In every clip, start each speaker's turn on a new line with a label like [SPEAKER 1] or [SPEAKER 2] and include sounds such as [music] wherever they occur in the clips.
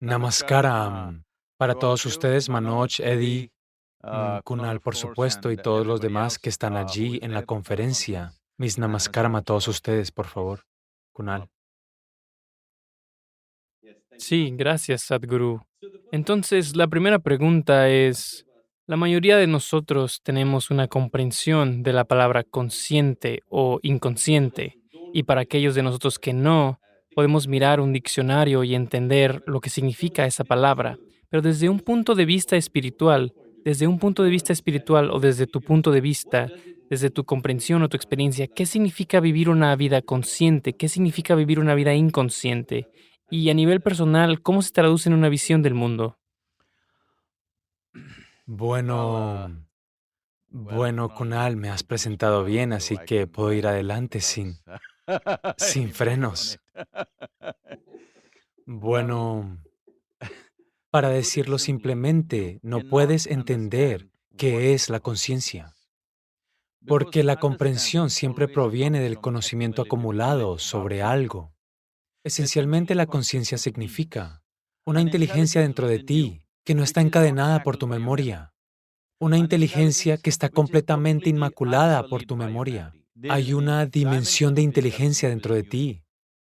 [SPEAKER 1] Namaskaram. Para todos ustedes, Manoj, Eddie, mm, Kunal, por supuesto, y todos los demás que están allí en la conferencia. Mis namaskaram a todos ustedes, por favor. Kunal.
[SPEAKER 2] Sí, gracias, Sadhguru. Entonces, la primera pregunta es, la mayoría de nosotros tenemos una comprensión de la palabra consciente o inconsciente, y para aquellos de nosotros que no, podemos mirar un diccionario y entender lo que significa esa palabra, pero desde un punto de vista espiritual, desde un punto de vista espiritual o desde tu punto de vista, desde tu comprensión o tu experiencia, ¿qué significa vivir una vida consciente? ¿Qué significa vivir una vida inconsciente? Y a nivel personal, ¿cómo se traduce en una visión del mundo?
[SPEAKER 1] Bueno, bueno, Kunal, me has presentado bien, así que puedo ir adelante sin, sin frenos. Bueno, [laughs] para decirlo simplemente, no puedes entender qué es la conciencia, porque la comprensión siempre proviene del conocimiento acumulado sobre algo. Esencialmente la conciencia significa una inteligencia dentro de ti que no está encadenada por tu memoria, una inteligencia que está completamente inmaculada por tu memoria. Hay una dimensión de inteligencia dentro de ti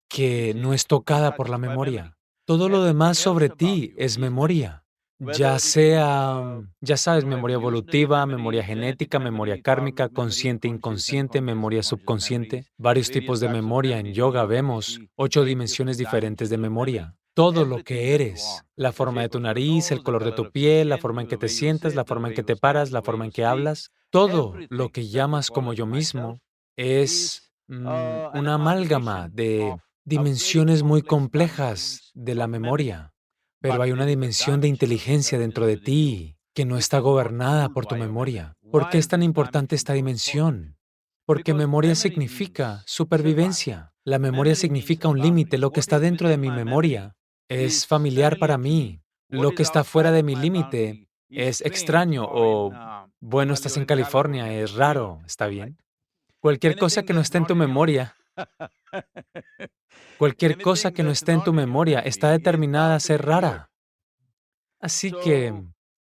[SPEAKER 1] que no es tocada por la memoria. Todo lo demás sobre ti es memoria, ya sea, ya sabes, memoria evolutiva, memoria genética, memoria kármica, consciente, inconsciente, memoria subconsciente, varios tipos de memoria. En yoga vemos ocho dimensiones diferentes de memoria. Todo lo que eres, la forma de tu nariz, el color de tu piel, la forma en que te sientas, la forma en que te paras, la forma en que hablas, todo lo que llamas como yo mismo es mm, una amálgama de dimensiones muy complejas de la memoria, pero hay una dimensión de inteligencia dentro de ti que no está gobernada por tu memoria. ¿Por qué es tan importante esta dimensión? Porque memoria significa supervivencia. La memoria significa un límite. Lo que está dentro de mi memoria es familiar para mí. Lo que está fuera de mi límite es extraño o, bueno, estás en California, es raro, ¿está bien? Cualquier cosa que no esté en tu memoria [laughs] Cualquier cosa que no esté en tu memoria está determinada a ser rara. Así que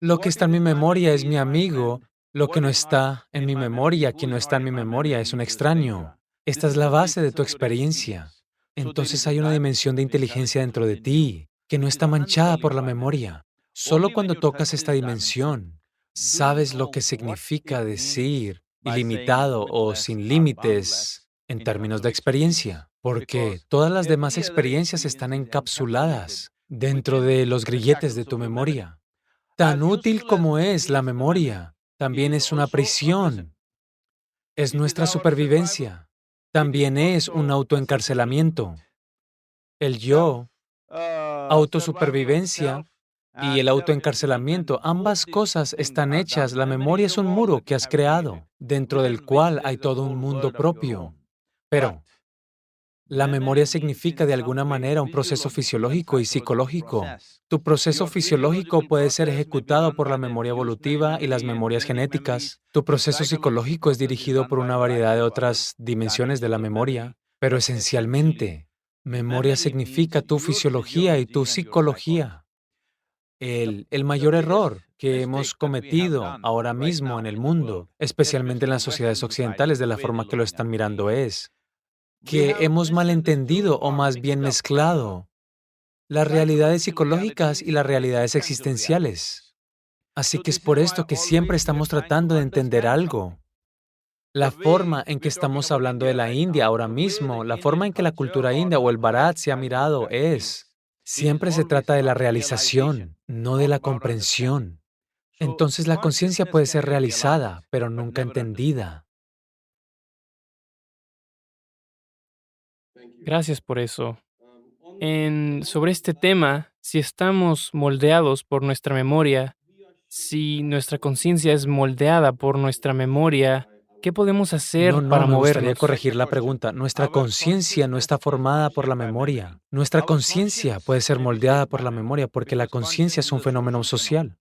[SPEAKER 1] lo que está en mi memoria es mi amigo, lo que no está en mi memoria, quien no está en mi memoria es un extraño. Esta es la base de tu experiencia. Entonces hay una dimensión de inteligencia dentro de ti que no está manchada por la memoria. Solo cuando tocas esta dimensión, sabes lo que significa decir ilimitado o sin límites en términos de experiencia, porque todas las demás experiencias están encapsuladas dentro de los grilletes de tu memoria. Tan útil como es la memoria, también es una prisión. Es nuestra supervivencia. También es un autoencarcelamiento. El yo, autosupervivencia y el autoencarcelamiento, ambas cosas están hechas. La memoria es un muro que has creado, dentro del cual hay todo un mundo propio. Pero la memoria significa de alguna manera un proceso fisiológico y psicológico. Tu proceso fisiológico puede ser ejecutado por la memoria evolutiva y las memorias genéticas. Tu proceso psicológico es dirigido por una variedad de otras dimensiones de la memoria, pero esencialmente, memoria significa tu fisiología y tu psicología. El, el, mayor error que hemos cometido ahora mismo en el mundo, especialmente en las sociedades occidentales de la forma que lo están mirando, es que hemos malentendido o más bien mezclado. las realidades psicológicas y las realidades existenciales. Así que es por esto que siempre estamos tratando de entender algo. La forma en que estamos hablando de la India ahora mismo, la forma en que la cultura india o el Bharat se ha mirado es, siempre se trata de la realización, no de la comprensión. Entonces la conciencia puede ser realizada, pero nunca entendida.
[SPEAKER 2] Gracias por eso. En, sobre este tema, si estamos moldeados por nuestra memoria, si nuestra conciencia es moldeada por nuestra memoria, ¿qué podemos hacer para
[SPEAKER 1] no,
[SPEAKER 2] movernos?
[SPEAKER 1] Me corregir la pregunta. Nuestra conciencia no está formada por la memoria. Nuestra conciencia puede ser moldeada por la memoria porque la conciencia es un fenómeno social.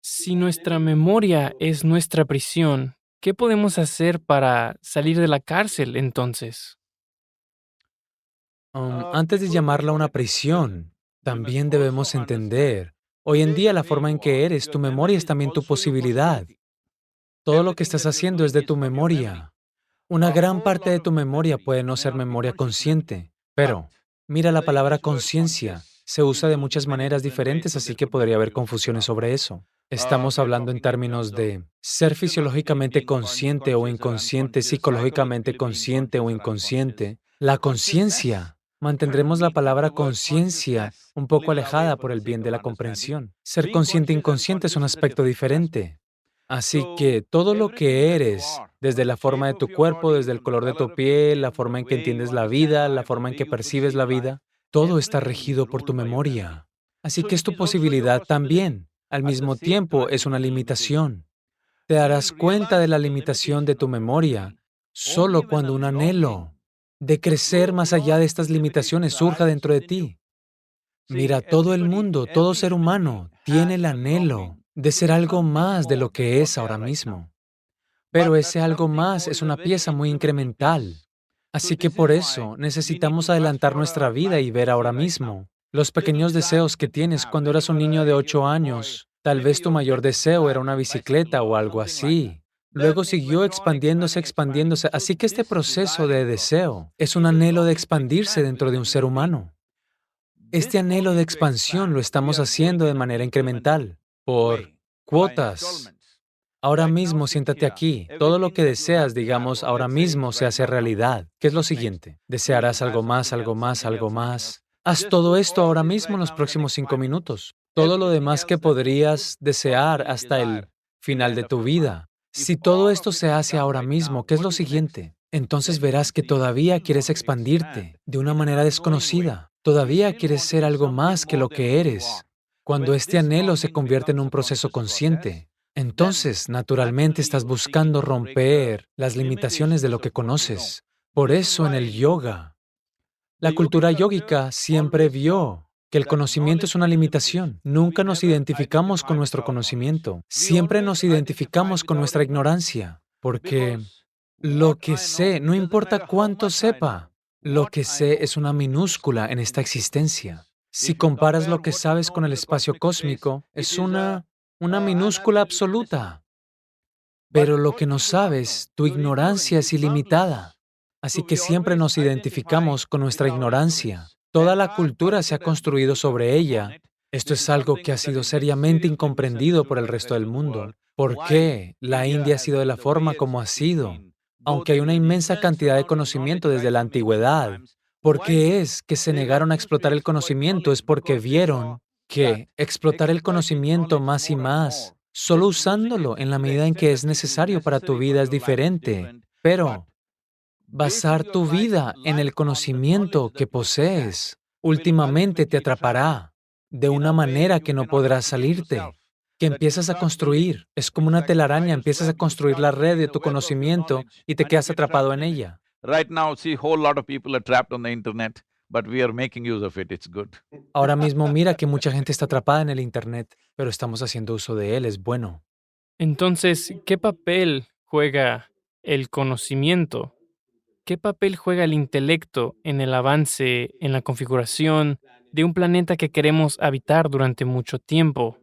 [SPEAKER 2] Si nuestra memoria es nuestra prisión, ¿Qué podemos hacer para salir de la cárcel entonces?
[SPEAKER 1] Um, antes de llamarla una prisión, también debemos entender, hoy en día la forma en que eres, tu memoria es también tu posibilidad. Todo lo que estás haciendo es de tu memoria. Una gran parte de tu memoria puede no ser memoria consciente, pero mira la palabra conciencia. Se usa de muchas maneras diferentes, así que podría haber confusiones sobre eso. Estamos hablando en términos de ser fisiológicamente consciente o inconsciente, psicológicamente consciente o inconsciente. La conciencia. Mantendremos la palabra conciencia un poco alejada por el bien de la comprensión. Ser consciente e inconsciente es un aspecto diferente. Así que todo lo que eres, desde la forma de tu cuerpo, desde el color de tu piel, la forma en que entiendes la vida, la forma en que percibes la vida, todo está regido por tu memoria. Así que es tu posibilidad también. Al mismo tiempo, es una limitación. Te darás cuenta de la limitación de tu memoria solo cuando un anhelo de crecer más allá de estas limitaciones surja dentro de ti. Mira, todo el mundo, todo ser humano tiene el anhelo de ser algo más de lo que es ahora mismo. Pero ese algo más es una pieza muy incremental. Así que por eso necesitamos adelantar nuestra vida y ver ahora mismo los pequeños deseos que tienes cuando eras un niño de ocho años. Tal vez tu mayor deseo era una bicicleta o algo así. Luego siguió expandiéndose, expandiéndose. Así que este proceso de deseo es un anhelo de expandirse dentro de un ser humano. Este anhelo de expansión lo estamos haciendo de manera incremental por cuotas. Ahora mismo siéntate aquí. Todo lo que deseas, digamos, ahora mismo se hace realidad. ¿Qué es lo siguiente? Desearás algo más, algo más, algo más. Haz todo esto ahora mismo en los próximos cinco minutos. Todo lo demás que podrías desear hasta el final de tu vida. Si todo esto se hace ahora mismo, ¿qué es lo siguiente? Entonces verás que todavía quieres expandirte de una manera desconocida. Todavía quieres ser algo más que lo que eres. Cuando este anhelo se convierte en un proceso consciente, entonces naturalmente estás buscando romper las limitaciones de lo que conoces. Por eso en el yoga, la cultura yógica siempre vio que el conocimiento es una limitación. Nunca nos identificamos con nuestro conocimiento. Siempre nos identificamos con nuestra ignorancia, porque lo que sé, no importa cuánto sepa, lo que sé es una minúscula en esta existencia. Si comparas lo que sabes con el espacio cósmico, es una, una minúscula absoluta. Pero lo que no sabes, tu ignorancia es ilimitada. Así que siempre nos identificamos con nuestra ignorancia. Toda la cultura se ha construido sobre ella. Esto es algo que ha sido seriamente incomprendido por el resto del mundo. ¿Por qué la India ha sido de la forma como ha sido? Aunque hay una inmensa cantidad de conocimiento desde la antigüedad, ¿Por qué es que se negaron a explotar el conocimiento? Es porque vieron que explotar el conocimiento más y más, solo usándolo en la medida en que es necesario para tu vida es diferente. Pero basar tu vida en el conocimiento que posees últimamente te atrapará de una manera que no podrás salirte, que empiezas a construir. Es como una telaraña, empiezas a construir la red de tu conocimiento y te quedas atrapado en ella. Right now, see, whole lot of people are trapped on the internet, but we are making use of it. It's good. Ahora mismo mira que mucha gente está atrapada en el internet, pero estamos haciendo uso de él, es bueno.
[SPEAKER 2] Entonces, ¿qué papel juega el conocimiento? ¿Qué papel juega el intelecto en el avance, en la configuración de un planeta que queremos habitar durante mucho tiempo?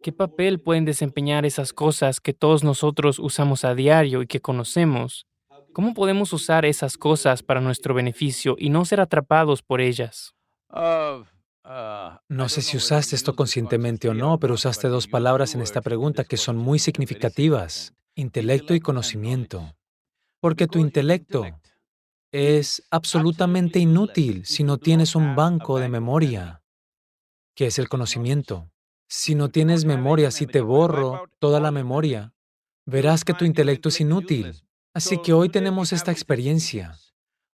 [SPEAKER 2] ¿Qué papel pueden desempeñar esas cosas que todos nosotros usamos a diario y que conocemos? ¿Cómo podemos usar esas cosas para nuestro beneficio y no ser atrapados por ellas?
[SPEAKER 1] Uh, no sé si usaste esto conscientemente o no, pero usaste dos palabras en esta pregunta que son muy significativas, intelecto y conocimiento. Porque tu intelecto es absolutamente inútil si no tienes un banco de memoria, que es el conocimiento. Si no tienes memoria, si te borro toda la memoria, verás que tu intelecto es inútil. Así que hoy tenemos esta experiencia.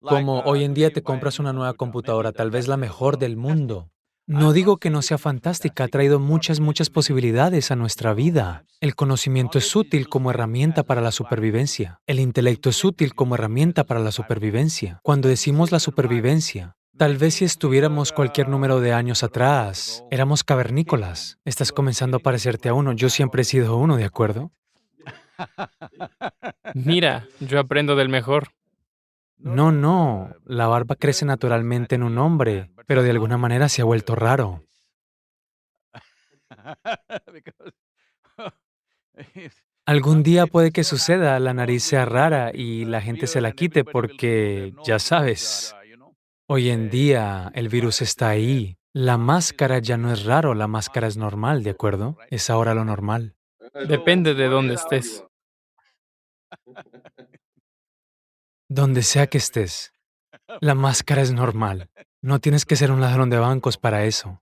[SPEAKER 1] Como hoy en día te compras una nueva computadora, tal vez la mejor del mundo. No digo que no sea fantástica, ha traído muchas, muchas posibilidades a nuestra vida. El conocimiento es útil como herramienta para la supervivencia. El intelecto es útil como herramienta para la supervivencia. Cuando decimos la supervivencia, Tal vez si estuviéramos cualquier número de años atrás, éramos cavernícolas. Estás comenzando a parecerte a uno. Yo siempre he sido uno, ¿de acuerdo?
[SPEAKER 2] Mira, yo aprendo del mejor.
[SPEAKER 1] No, no, la barba crece naturalmente en un hombre, pero de alguna manera se ha vuelto raro. Algún día puede que suceda, la nariz sea rara y la gente se la quite porque, ya sabes, hoy en día el virus está ahí. La máscara ya no es raro, la máscara es normal, ¿de acuerdo? Es ahora lo normal.
[SPEAKER 2] Depende de dónde estés. [laughs]
[SPEAKER 1] Donde sea que estés, la [laughs] máscara es normal. No tienes que ser un ladrón de bancos para eso.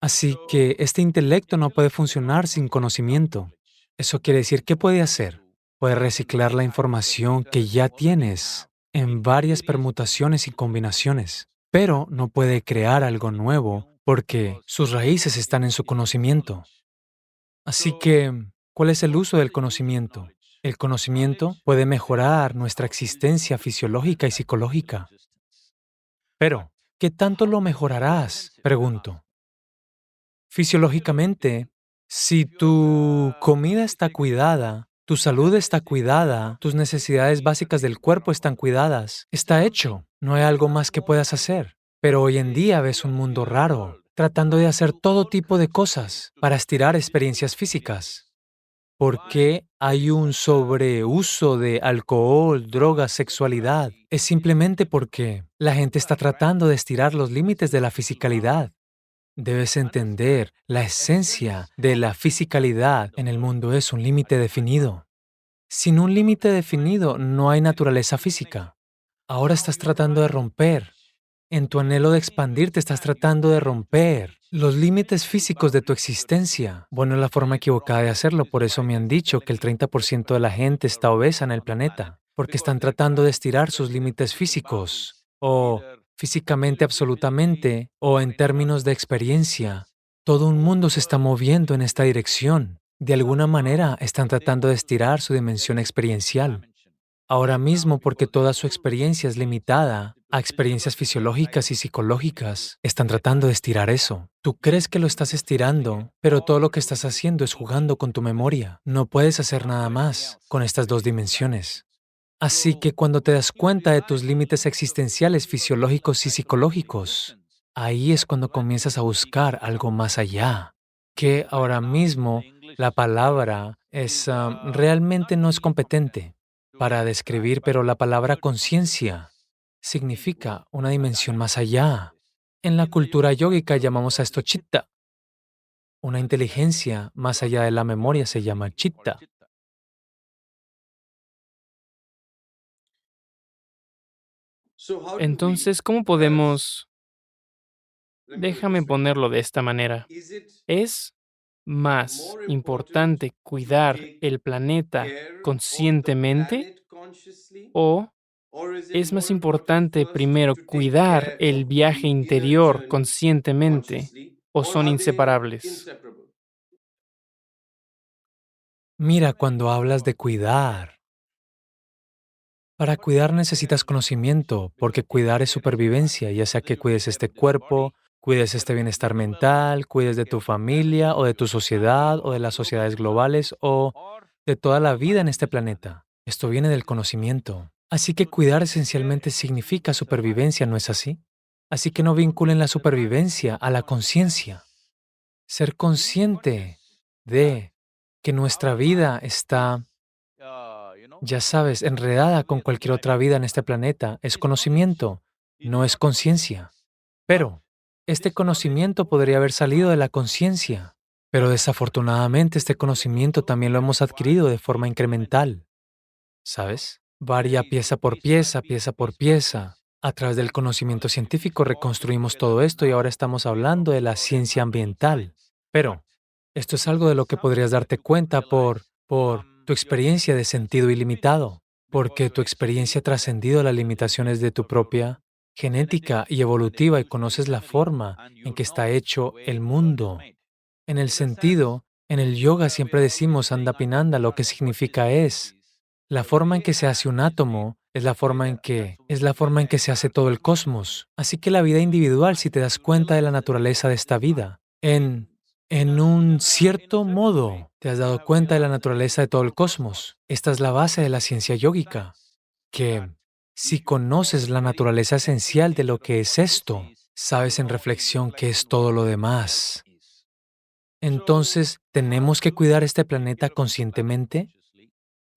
[SPEAKER 1] Así que este intelecto no puede funcionar sin conocimiento. Eso quiere decir, ¿qué puede hacer? Puede reciclar la información que ya tienes en varias permutaciones y combinaciones, pero no puede crear algo nuevo porque sus raíces están en su conocimiento. Así que, ¿cuál es el uso del conocimiento? El conocimiento puede mejorar nuestra existencia fisiológica y psicológica. Pero, ¿qué tanto lo mejorarás? Pregunto. Fisiológicamente, si tu comida está cuidada, tu salud está cuidada, tus necesidades básicas del cuerpo están cuidadas, está hecho, no hay algo más que puedas hacer. Pero hoy en día ves un mundo raro, tratando de hacer todo tipo de cosas para estirar experiencias físicas. ¿Por qué hay un sobreuso de alcohol, drogas, sexualidad? Es simplemente porque la gente está tratando de estirar los límites de la fisicalidad. Debes entender, la esencia de la fisicalidad en el mundo es un límite definido. Sin un límite definido no hay naturaleza física. Ahora estás tratando de romper. En tu anhelo de expandirte estás tratando de romper los límites físicos de tu existencia. Bueno, es la forma equivocada de hacerlo, por eso me han dicho que el 30% de la gente está obesa en el planeta, porque están tratando de estirar sus límites físicos. O físicamente absolutamente o en términos de experiencia. Todo un mundo se está moviendo en esta dirección. De alguna manera están tratando de estirar su dimensión experiencial. Ahora mismo, porque toda su experiencia es limitada a experiencias fisiológicas y psicológicas, están tratando de estirar eso. Tú crees que lo estás estirando, pero todo lo que estás haciendo es jugando con tu memoria. No puedes hacer nada más con estas dos dimensiones. Así que cuando te das cuenta de tus límites existenciales fisiológicos y psicológicos, ahí es cuando comienzas a buscar algo más allá, que ahora mismo la palabra ah, realmente no es competente para describir, pero la palabra conciencia significa una dimensión más allá. En la cultura yógica llamamos a esto chitta. Una inteligencia más allá de la memoria se llama chitta.
[SPEAKER 2] Entonces, ¿cómo podemos... Déjame ponerlo de esta manera. ¿Es más importante cuidar el planeta conscientemente o es más importante primero cuidar el viaje interior conscientemente o son inseparables?
[SPEAKER 1] Mira, cuando hablas de cuidar, para cuidar necesitas conocimiento, porque cuidar es supervivencia, ya sea que cuides este cuerpo, cuides este bienestar mental, cuides de tu familia o de tu sociedad o de las sociedades globales o de toda la vida en este planeta. Esto viene del conocimiento. Así que cuidar esencialmente significa supervivencia, ¿no es así? Así que no vinculen la supervivencia a la conciencia. Ser consciente de que nuestra vida está ya sabes, enredada con cualquier otra vida en este planeta, es conocimiento, no es conciencia. Pero este conocimiento podría haber salido de la conciencia, pero desafortunadamente este conocimiento también lo hemos adquirido de forma incremental. ¿Sabes? Varía pieza por pieza, pieza por pieza. A través del conocimiento científico reconstruimos todo esto y ahora estamos hablando de la ciencia ambiental. Pero esto es algo de lo que podrías darte cuenta por, por tu experiencia de sentido ilimitado, porque tu experiencia ha trascendido las limitaciones de tu propia genética y evolutiva y conoces la forma en que está hecho el mundo. En el sentido, en el yoga siempre decimos andapinanda, lo que significa es la forma en que se hace un átomo es la forma en que es la forma en que se hace todo el cosmos. Así que la vida individual, si te das cuenta de la naturaleza de esta vida, en en un cierto modo, te has dado cuenta de la naturaleza de todo el cosmos. Esta es la base de la ciencia yógica, que Si conoces la naturaleza esencial de lo que es esto, sabes en reflexión que es todo lo demás. Entonces, ¿tenemos que cuidar este planeta conscientemente?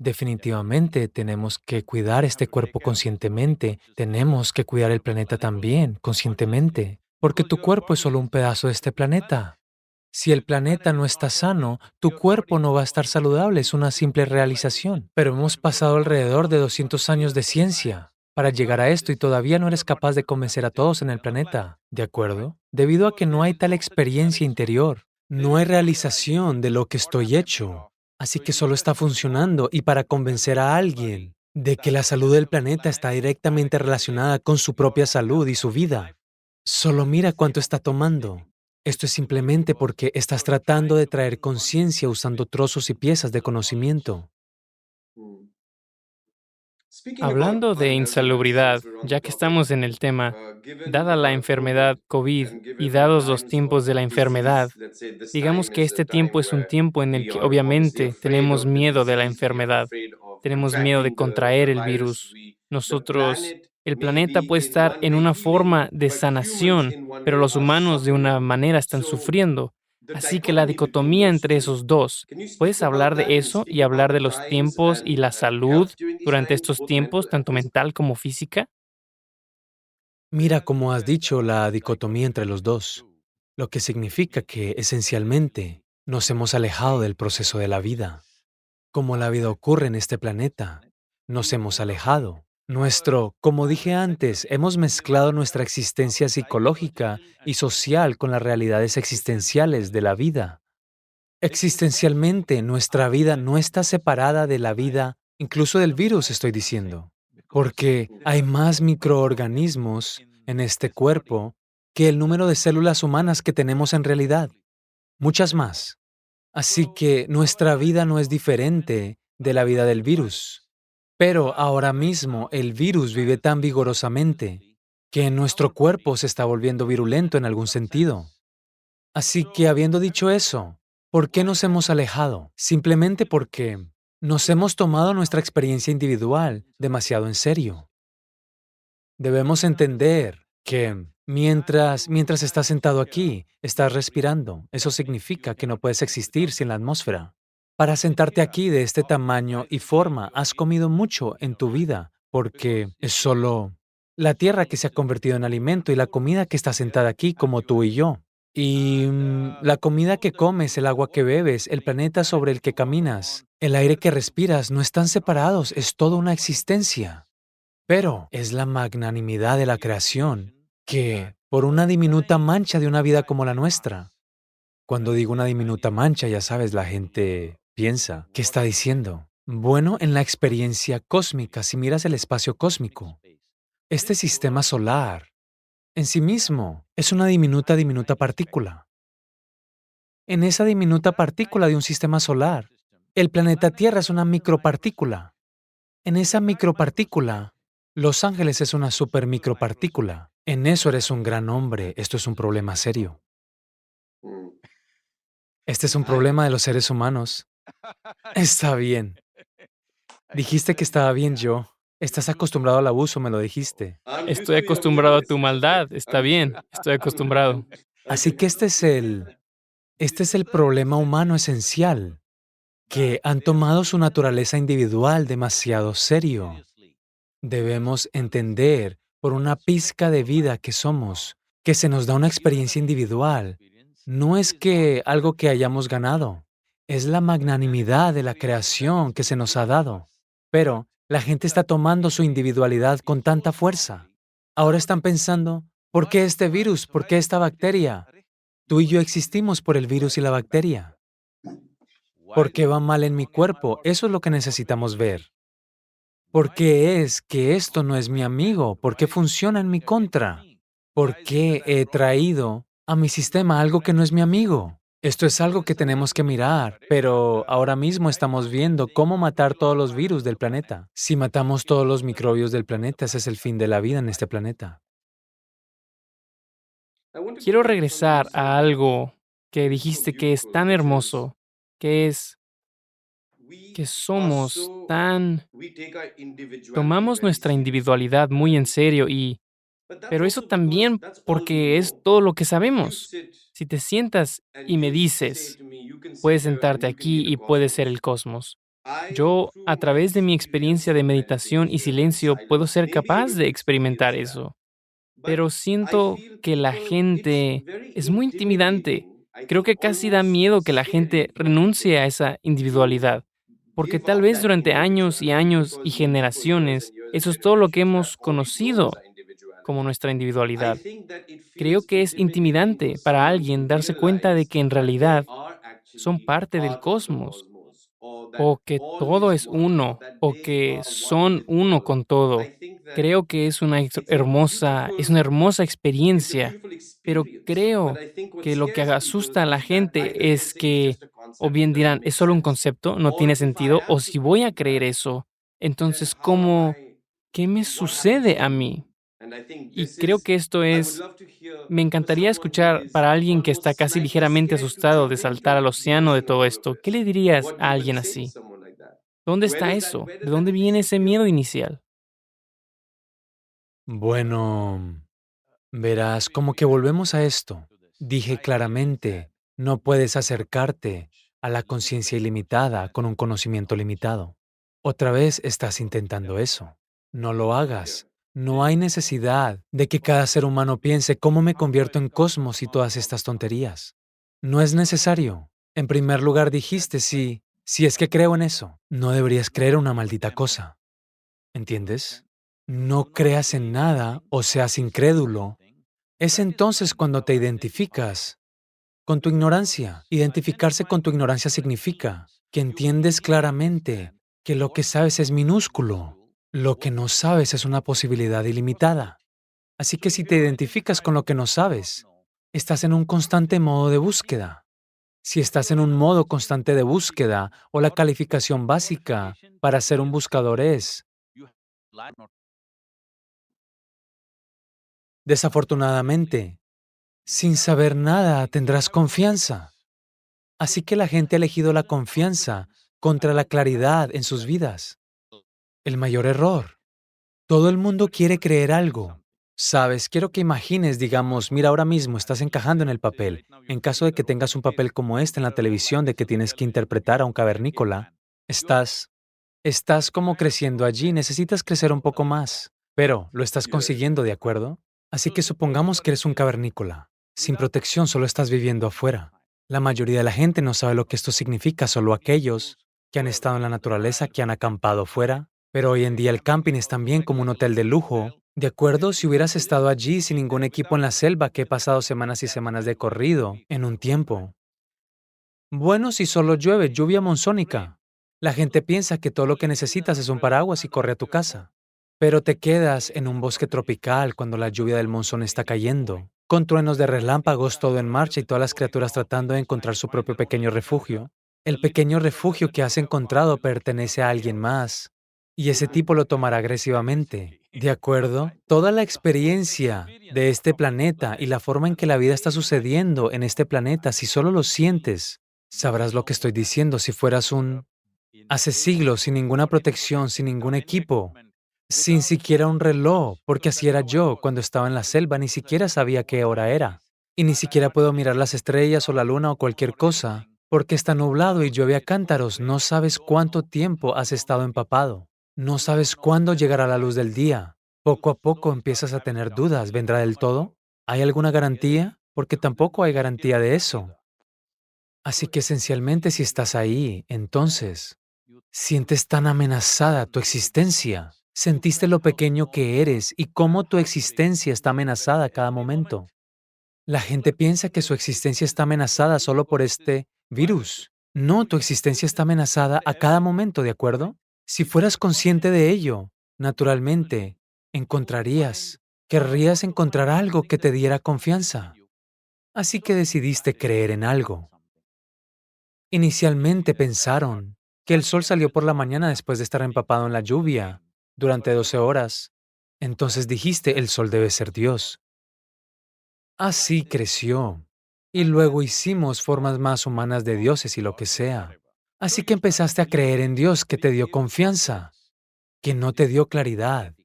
[SPEAKER 1] Definitivamente tenemos que cuidar este cuerpo conscientemente, tenemos que cuidar el planeta también conscientemente, porque tu cuerpo es solo un pedazo de este planeta. Si el planeta no está sano, tu cuerpo no va a estar saludable, es una simple realización. Pero hemos pasado alrededor de 200 años de ciencia para llegar a esto y todavía no eres capaz de convencer a todos en el planeta, ¿de acuerdo? Debido a que no hay tal experiencia interior, no hay realización de lo que estoy hecho, así que solo está funcionando y para convencer a alguien de que la salud del planeta está directamente relacionada con su propia salud y su vida, solo mira cuánto está tomando. Esto es simplemente porque estás tratando de traer conciencia usando trozos y piezas de conocimiento.
[SPEAKER 2] Hablando de insalubridad, ya que estamos en el tema, dada la enfermedad COVID y dados los tiempos de la enfermedad, digamos que este tiempo es un tiempo en el que obviamente tenemos miedo de la enfermedad, tenemos miedo de contraer el virus. Nosotros el planeta puede estar en una forma de sanación, pero los humanos de una manera están sufriendo. Así que la dicotomía entre esos dos, ¿puedes hablar de eso y hablar de los tiempos y la salud durante estos tiempos, tanto mental como física?
[SPEAKER 1] Mira como has dicho la dicotomía entre los dos, lo que significa que esencialmente nos hemos alejado del proceso de la vida. Como la vida ocurre en este planeta, nos hemos alejado. Nuestro, como dije antes, hemos mezclado nuestra existencia psicológica y social con las realidades existenciales de la vida. Existencialmente, nuestra vida no está separada de la vida, incluso del virus, estoy diciendo, porque hay más microorganismos en este cuerpo que el número de células humanas que tenemos en realidad. Muchas más. Así que nuestra vida no es diferente de la vida del virus. Pero ahora mismo el virus vive tan vigorosamente que nuestro cuerpo se está volviendo virulento en algún sentido. Así que habiendo dicho eso, ¿por qué nos hemos alejado? Simplemente porque nos hemos tomado nuestra experiencia individual demasiado en serio. Debemos entender que mientras, mientras estás sentado aquí, estás respirando. Eso significa que no puedes existir sin la atmósfera. Para sentarte aquí de este tamaño y forma, has comido mucho en tu vida, porque es solo la tierra que se ha convertido en alimento y la comida que está sentada aquí como tú y yo. Y mm, la comida que comes, el agua que bebes, el planeta sobre el que caminas, el aire que respiras, no están separados, es toda una existencia. Pero es la magnanimidad de la creación que, por una diminuta mancha de una vida como la nuestra, cuando digo una diminuta mancha, ya sabes, la gente Piensa, ¿qué está diciendo? Bueno, en la experiencia cósmica, si miras el espacio cósmico, este sistema solar en sí mismo es una diminuta, diminuta partícula. En esa diminuta partícula de un sistema solar, el planeta Tierra es una micropartícula. En esa micropartícula, Los Ángeles es una supermicropartícula. En eso eres un gran hombre. Esto es un problema serio. Este es un problema de los seres humanos. Está bien. [laughs] Dijiste que estaba bien yo. Estás acostumbrado al abuso, me lo dijiste.
[SPEAKER 2] Estoy acostumbrado a tu maldad. Está bien. Estoy acostumbrado. [laughs]
[SPEAKER 1] Así que este es el este es el problema humano esencial, que han tomado su naturaleza individual demasiado serio. Debemos entender por una pizca de vida que somos, que se nos da una experiencia individual. No es que algo que hayamos ganado. Es la magnanimidad de la creación que se nos ha dado. Pero la gente está tomando su individualidad con tanta fuerza. Ahora están pensando, ¿por qué este virus? ¿Por qué esta bacteria? Tú y yo existimos por el virus y la bacteria. ¿Por qué va mal en mi cuerpo? Eso es lo que necesitamos ver. ¿Por qué es que esto no es mi amigo? ¿Por qué funciona en mi contra? ¿Por qué he traído a mi sistema algo que no es mi amigo? Esto es algo que tenemos que mirar, pero ahora mismo estamos viendo cómo matar todos los virus del planeta. Si matamos todos los microbios del planeta, ese es el fin de la vida en este planeta.
[SPEAKER 2] Quiero regresar a algo que dijiste que es tan hermoso, que es, que somos tan... Tomamos nuestra individualidad muy en serio y... Pero eso también porque es todo lo que sabemos. Si te sientas y me dices, puedes sentarte aquí y puedes ser el cosmos. Yo, a través de mi experiencia de meditación y silencio, puedo ser capaz de experimentar eso. Pero siento que la gente es muy intimidante. Creo que casi da miedo que la gente renuncie a esa individualidad, porque tal vez durante años y años y generaciones, eso es todo lo que hemos conocido como nuestra individualidad. Creo que es intimidante para alguien darse cuenta de que en realidad son parte del cosmos o que todo es uno, o que son uno con todo. Creo que es una hermosa, es una hermosa experiencia, pero creo que lo que asusta a la gente es que, o bien dirán, es solo un concepto, no tiene sentido, o si voy a creer eso, entonces, ¿cómo, qué me sucede a mí? Y creo que esto es, me encantaría escuchar para alguien que está casi ligeramente asustado de saltar al océano de todo esto, ¿qué le dirías a alguien así? ¿Dónde está eso? ¿De dónde viene ese miedo inicial?
[SPEAKER 1] Bueno, verás, como que volvemos a esto. Dije claramente, no puedes acercarte a la conciencia ilimitada con un conocimiento limitado. Otra vez estás intentando eso. No lo hagas. No hay necesidad de que cada ser humano piense cómo me convierto en cosmos y todas estas tonterías. No es necesario. En primer lugar dijiste, si, si es que creo en eso, no deberías creer una maldita cosa. ¿Entiendes? No creas en nada o seas incrédulo. Es entonces cuando te identificas con tu ignorancia. Identificarse con tu ignorancia significa que entiendes claramente que lo que sabes es minúsculo lo que no sabes es una posibilidad ilimitada. Así que si te identificas con lo que no sabes, estás en un constante modo de búsqueda. Si estás en un modo constante de búsqueda o la calificación básica para ser un buscador es, desafortunadamente, sin saber nada tendrás confianza. Así que la gente ha elegido la confianza contra la claridad en sus vidas el mayor error. Todo el mundo quiere creer algo. Sabes, quiero que imagines, digamos, mira, ahora mismo estás encajando en el papel. En caso de que tengas un papel como este en la televisión de que tienes que interpretar a un cavernícola, estás, estás como creciendo allí, necesitas crecer un poco más, pero lo estás consiguiendo, ¿de acuerdo? Así que supongamos que eres un cavernícola. Sin protección, solo estás viviendo afuera. La mayoría de la gente no sabe lo que esto significa, solo aquellos que han estado en la naturaleza, que han acampado fuera, pero hoy en día el camping es también como un hotel de lujo. De acuerdo, si hubieras estado allí sin ningún equipo en la selva que he pasado semanas y semanas de corrido, en un tiempo. Bueno, si solo llueve, lluvia monzónica. La gente piensa que todo lo que necesitas es un paraguas y corre a tu casa. Pero te quedas en un bosque tropical cuando la lluvia del monzón está cayendo, con truenos de relámpagos todo en marcha y todas las criaturas tratando de encontrar su propio pequeño refugio. El pequeño refugio que has encontrado pertenece a alguien más, y ese tipo lo tomará agresivamente. ¿De acuerdo? Toda la experiencia de este planeta y la forma en que la vida está sucediendo en este planeta, si solo lo sientes, sabrás lo que estoy diciendo si fueras un... Hace siglos, sin ninguna protección, sin ningún equipo, sin siquiera un reloj, porque así era yo cuando estaba en la selva, ni siquiera sabía qué hora era. Y ni siquiera puedo mirar las estrellas o la luna o cualquier cosa, porque está nublado y llueve a cántaros, no sabes cuánto tiempo has estado empapado. No sabes cuándo llegará la luz del día. Poco a poco empiezas a tener dudas. ¿Vendrá del todo? ¿Hay alguna garantía? Porque tampoco hay garantía de eso. Así que esencialmente si estás ahí, entonces, sientes tan amenazada tu existencia. Sentiste lo pequeño que eres y cómo tu existencia está amenazada a cada momento. La gente piensa que su existencia está amenazada solo por este virus. No, tu existencia está amenazada a cada momento, ¿de acuerdo? Si fueras consciente de ello, naturalmente, encontrarías, querrías encontrar algo que te diera confianza. Así que decidiste creer en algo. Inicialmente pensaron que el sol salió por la mañana después de estar empapado en la lluvia durante 12 horas. Entonces dijiste, el sol debe ser Dios. Así creció. Y luego hicimos formas más humanas de dioses y lo que sea. Así que empezaste a creer en Dios que te dio confianza, que no te dio claridad.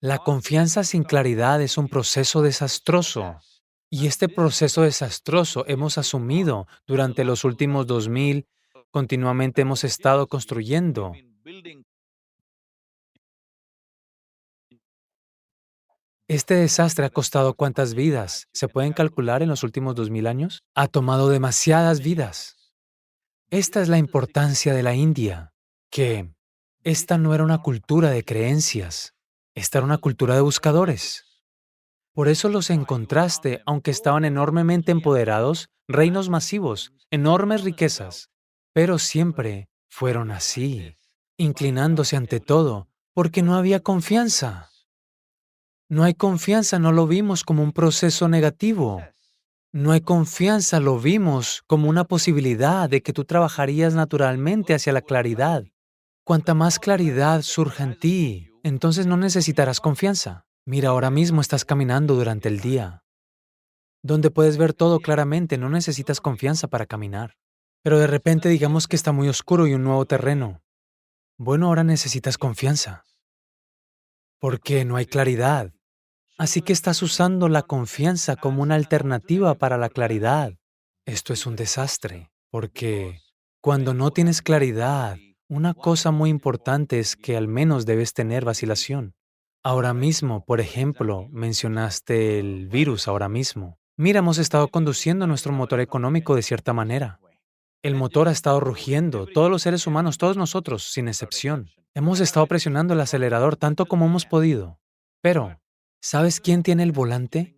[SPEAKER 1] La confianza sin claridad es un proceso desastroso. Y este proceso desastroso hemos asumido durante los últimos 2000, continuamente hemos estado construyendo. Este desastre ha costado cuántas vidas? ¿Se pueden calcular en los últimos 2000 años? Ha tomado demasiadas vidas. Esta es la importancia de la India, que esta no era una cultura de creencias, esta era una cultura de buscadores. Por eso los encontraste, aunque estaban enormemente empoderados, reinos masivos, enormes riquezas, pero siempre fueron así, inclinándose ante todo, porque no había confianza. No hay confianza, no lo vimos como un proceso negativo. No hay confianza, lo vimos como una posibilidad de que tú trabajarías naturalmente hacia la claridad. Cuanta más claridad surja en ti, entonces no necesitarás confianza. Mira, ahora mismo estás caminando durante el día, donde puedes ver todo claramente, no necesitas confianza para caminar. Pero de repente digamos que está muy oscuro y un nuevo terreno. Bueno, ahora necesitas confianza, porque no hay claridad. Así que estás usando la confianza como una alternativa para la claridad. Esto es un desastre, porque cuando no tienes claridad, una cosa muy importante es que al menos debes tener vacilación. Ahora mismo, por ejemplo, mencionaste el virus ahora mismo. Mira, hemos estado conduciendo nuestro motor económico de cierta manera. El motor ha estado rugiendo, todos los seres humanos, todos nosotros, sin excepción. Hemos estado presionando el acelerador tanto como hemos podido. Pero, ¿Sabes quién tiene el volante?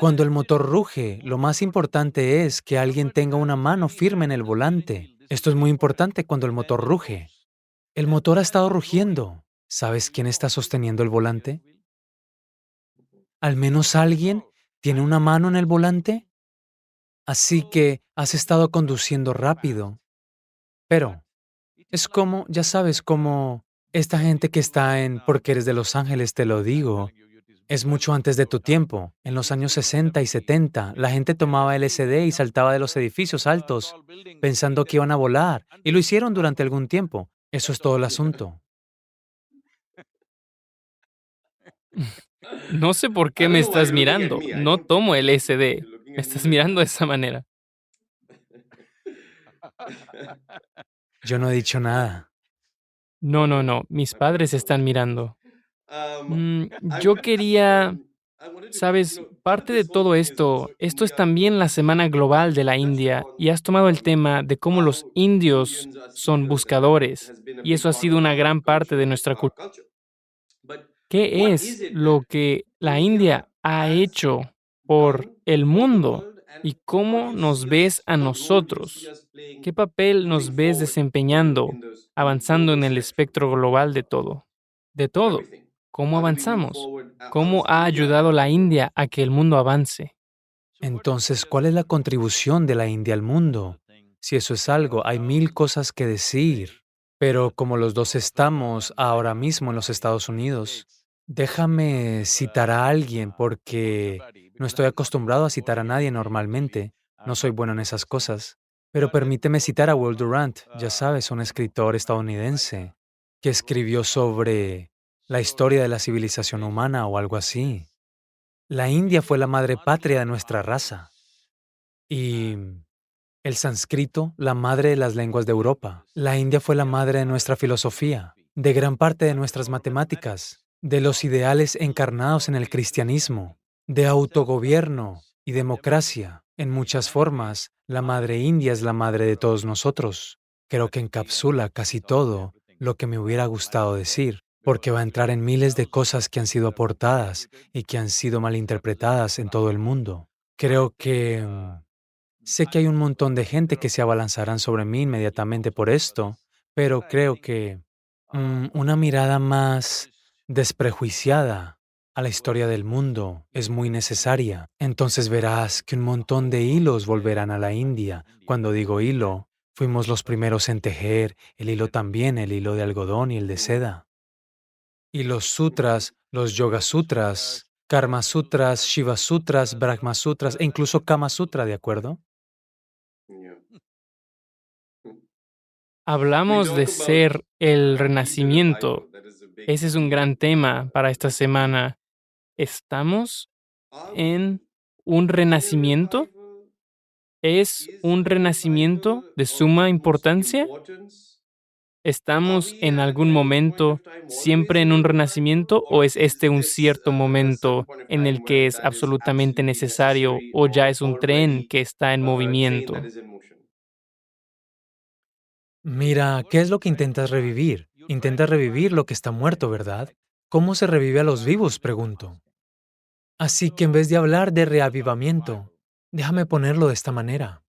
[SPEAKER 1] Cuando el motor ruge, lo más importante es que alguien tenga una mano firme en el volante. Esto es muy importante cuando el motor ruge. El motor ha estado rugiendo. ¿Sabes quién está sosteniendo el volante? ¿Al menos alguien tiene una mano en el volante? Así que has estado conduciendo rápido. Pero es como, ya sabes, como esta gente que está en Porque eres de Los Ángeles, te lo digo, es mucho antes de tu tiempo. En los años 60 y 70, la gente tomaba LSD y saltaba de los edificios altos pensando que iban a volar, y lo hicieron durante algún tiempo. Eso es todo el asunto. [laughs]
[SPEAKER 2] No sé por qué me estás mirando. No tomo LSD. Me estás mirando de esa manera. [laughs]
[SPEAKER 1] Yo no he dicho nada.
[SPEAKER 2] No, no, no, mis padres están mirando. Mm, [laughs] yo quería, sabes, parte de todo esto, esto es también la Semana Global de la India y has tomado el tema de cómo los indios son buscadores y eso ha sido una gran parte de nuestra cultura. ¿Qué es lo que la India ha hecho por el mundo y cómo nos ves a nosotros? ¿Qué papel nos ves desempeñando avanzando en el espectro global de todo. De todo. ¿Cómo avanzamos? ¿Cómo ha ayudado la India a que el mundo avance?
[SPEAKER 1] Entonces, ¿cuál es la contribución de la India al mundo? Si eso es algo, hay mil cosas que decir. Pero como los dos estamos ahora mismo en los Estados Unidos, déjame citar a alguien porque no estoy acostumbrado a citar a nadie normalmente. No soy bueno en esas cosas. Pero permíteme citar a Will Durant, ya sabes, un escritor estadounidense que escribió sobre la historia de la civilización humana o algo así. La India fue la madre patria de nuestra raza y el sánscrito la madre de las lenguas de Europa. La India fue la madre de nuestra filosofía, de gran parte de nuestras matemáticas, de los ideales encarnados en el cristianismo, de autogobierno y democracia, en muchas formas, la Madre India es la madre de todos nosotros. Creo que encapsula casi todo lo que me hubiera gustado decir, porque va a entrar en miles de cosas que han sido aportadas y que han sido malinterpretadas en todo el mundo. Creo que... Mm, sé que hay un montón de gente que se abalanzarán sobre mí inmediatamente por esto, pero creo que mm, una mirada más desprejuiciada a la historia del mundo es muy necesaria. Entonces verás que un montón de hilos volverán a la India. Cuando digo hilo, fuimos los primeros en tejer, el hilo también, el hilo de algodón y el de seda. Y los sutras, los yoga sutras, karma sutras, shiva sutras, brahma sutras e incluso kama sutra, ¿de acuerdo?
[SPEAKER 2] Hablamos de ser el renacimiento. Ese es un gran tema para esta semana. ¿Estamos en un renacimiento? ¿Es un renacimiento de suma importancia? ¿Estamos en algún momento siempre en un renacimiento o es este un cierto momento en el que es absolutamente necesario o ya es un tren que está en movimiento?
[SPEAKER 1] Mira, ¿qué es lo que intentas revivir? Intentas revivir lo que está muerto, ¿verdad? ¿Cómo se revive a los vivos? Pregunto. Así que en vez de hablar de reavivamiento, déjame ponerlo de esta manera.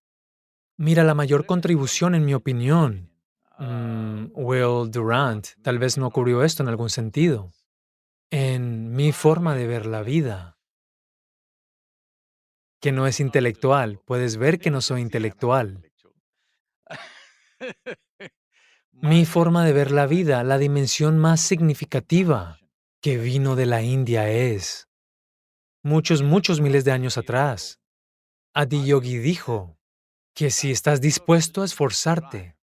[SPEAKER 1] Mira, la mayor contribución, en mi opinión, mm, Will Durant tal vez no ocurrió esto en algún sentido, en mi forma de ver la vida, que no es intelectual. Puedes ver que no soy intelectual. [laughs] Mi forma de ver la vida, la dimensión más significativa que vino de la India es, muchos, muchos miles de años atrás, Adiyogi dijo que si estás dispuesto a esforzarte,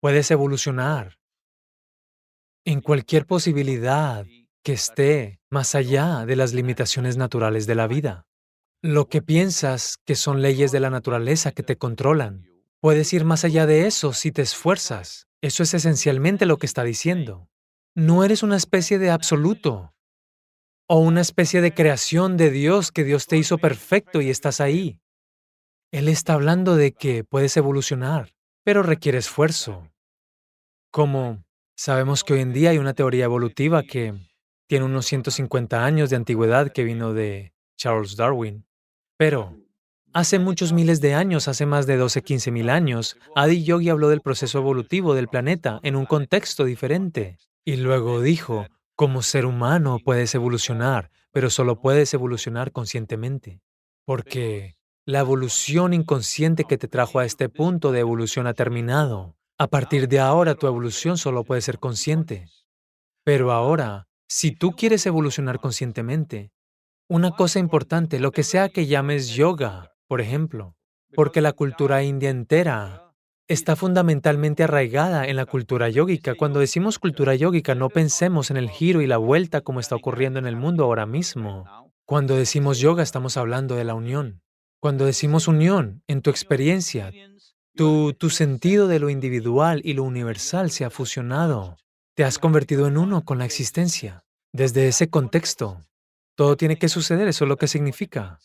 [SPEAKER 1] puedes evolucionar en cualquier posibilidad que esté más allá de las limitaciones naturales de la vida. Lo que piensas que son leyes de la naturaleza que te controlan, puedes ir más allá de eso si te esfuerzas. Eso es esencialmente lo que está diciendo. No eres una especie de absoluto o una especie de creación de Dios que Dios te hizo perfecto y estás ahí. Él está hablando de que puedes evolucionar, pero requiere esfuerzo. Como sabemos que hoy en día hay una teoría evolutiva que tiene unos 150 años de antigüedad que vino de Charles Darwin, pero hace muchos miles de años, hace más de 12, 15 mil años, Adi Yogi habló del proceso evolutivo del planeta en un contexto diferente. Y luego dijo, como ser humano puedes evolucionar, pero solo puedes evolucionar conscientemente. Porque la evolución inconsciente que te trajo a este punto de evolución ha terminado. A partir de ahora tu evolución solo puede ser consciente. Pero ahora, si tú quieres evolucionar conscientemente, una cosa importante, lo que sea que llames yoga, por ejemplo, porque la cultura india entera está fundamentalmente arraigada en la cultura yógica. Cuando decimos cultura yógica, no pensemos en el giro y la vuelta como está ocurriendo en el mundo ahora mismo. Cuando decimos yoga, estamos hablando de la unión. Cuando decimos unión, en tu experiencia, tu, tu sentido de lo individual y lo universal se ha fusionado. Te has convertido en uno con la existencia. Desde ese contexto, todo tiene que suceder, eso es lo que significa.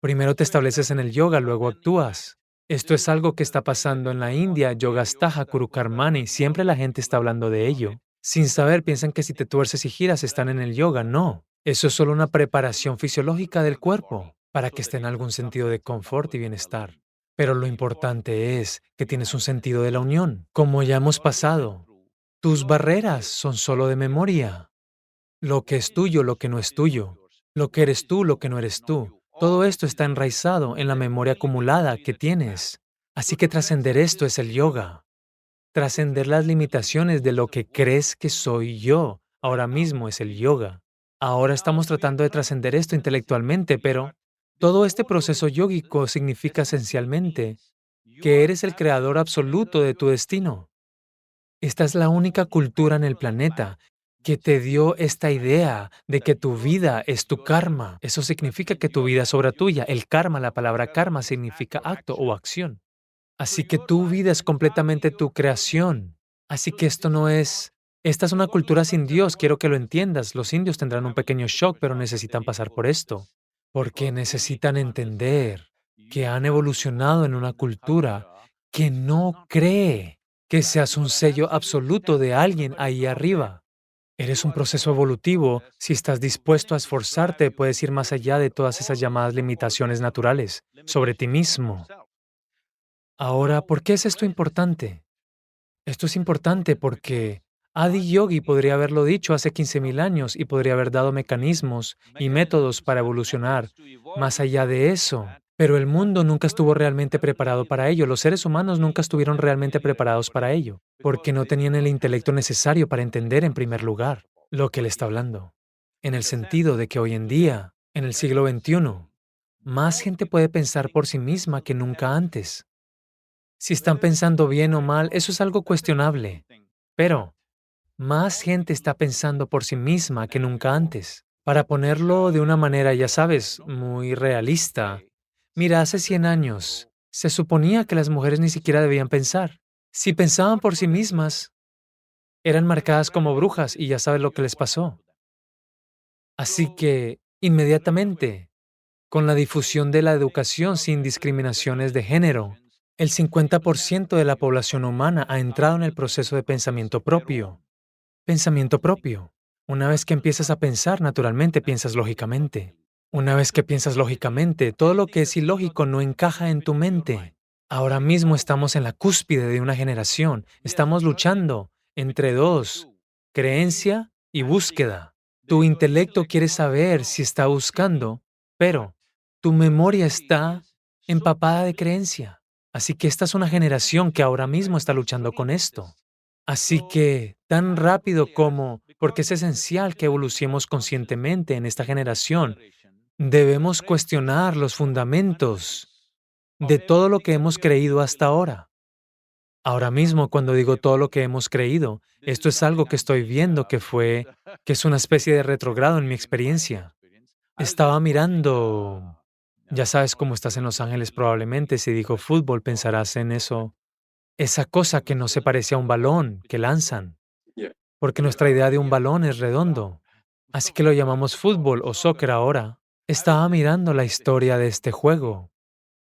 [SPEAKER 1] Primero te estableces en el yoga, luego actúas. Esto es algo que está pasando en la India, Yogastaha Kurukarmani, siempre la gente está hablando de ello. Sin saber, piensan que si te tuerces y giras están en el yoga. No, eso es solo una preparación fisiológica del cuerpo para que esté en algún sentido de confort y bienestar. Pero lo importante es que tienes un sentido de la unión. Como ya hemos pasado, tus barreras son solo de memoria. Lo que es tuyo, lo que no es tuyo. Lo que eres tú, lo que no eres tú. Todo esto está enraizado en la memoria acumulada que tienes. Así que trascender esto es el yoga. Trascender las limitaciones de lo que crees que soy yo ahora mismo es el yoga. Ahora estamos tratando de trascender esto intelectualmente, pero todo este proceso yógico significa esencialmente que eres el creador absoluto de tu destino. Esta es la única cultura en el planeta que te dio esta idea de que tu vida es tu karma. Eso significa que tu vida es obra tuya. El karma, la palabra karma significa acto o acción. Así que tu vida es completamente tu creación. Así que esto no es... Esta es una cultura sin Dios, quiero que lo entiendas. Los indios tendrán un pequeño shock, pero necesitan pasar por esto porque necesitan entender que han evolucionado en una cultura que no cree que seas un sello absoluto de alguien ahí arriba. Eres un proceso evolutivo. Si estás dispuesto a esforzarte, puedes ir más allá de todas esas llamadas limitaciones naturales sobre ti mismo. Ahora, ¿por qué es esto importante? Esto es importante porque Adi Yogi podría haberlo dicho hace 15.000 años y podría haber dado mecanismos y métodos para evolucionar más allá de eso. Pero el mundo nunca estuvo realmente preparado para ello. Los seres humanos nunca estuvieron realmente preparados para ello, porque no tenían el intelecto necesario para entender en primer lugar lo que él está hablando. En el sentido de que hoy en día, en el siglo XXI, más gente puede pensar por sí misma que nunca antes. Si están pensando bien o mal, eso es algo cuestionable. Pero más gente está pensando por sí misma que nunca antes. Para ponerlo de una manera, ya sabes, muy realista, mira, hace 100 años se suponía que las mujeres ni siquiera debían pensar. Si pensaban por sí mismas, eran marcadas como brujas y ya sabes lo que les pasó. Así que, inmediatamente, con la difusión de la educación sin discriminaciones de género, el 50% de la población humana ha entrado en el proceso de pensamiento propio. Pensamiento propio. Una vez que empiezas a pensar, naturalmente piensas lógicamente. Una vez que piensas lógicamente, todo lo que es ilógico no encaja en tu mente. Ahora mismo estamos en la cúspide de una generación. Estamos luchando entre dos, creencia y búsqueda. Tu intelecto quiere saber si está buscando, pero tu memoria está empapada de creencia. Así que esta es una generación que ahora mismo está luchando con esto. Así que, tan rápido como, porque es esencial que evolucionemos conscientemente en esta generación, debemos cuestionar los fundamentos de todo lo que hemos creído hasta ahora. Ahora mismo, cuando digo todo lo que hemos creído, esto es algo que estoy viendo que fue, que es una especie de retrogrado en mi experiencia. Estaba mirando, ya sabes cómo estás en Los Ángeles probablemente, si digo fútbol pensarás en eso esa cosa que no se parece a un balón que lanzan, porque nuestra idea de un balón es redondo. Así que lo llamamos fútbol o soccer ahora. Estaba mirando la historia de este juego.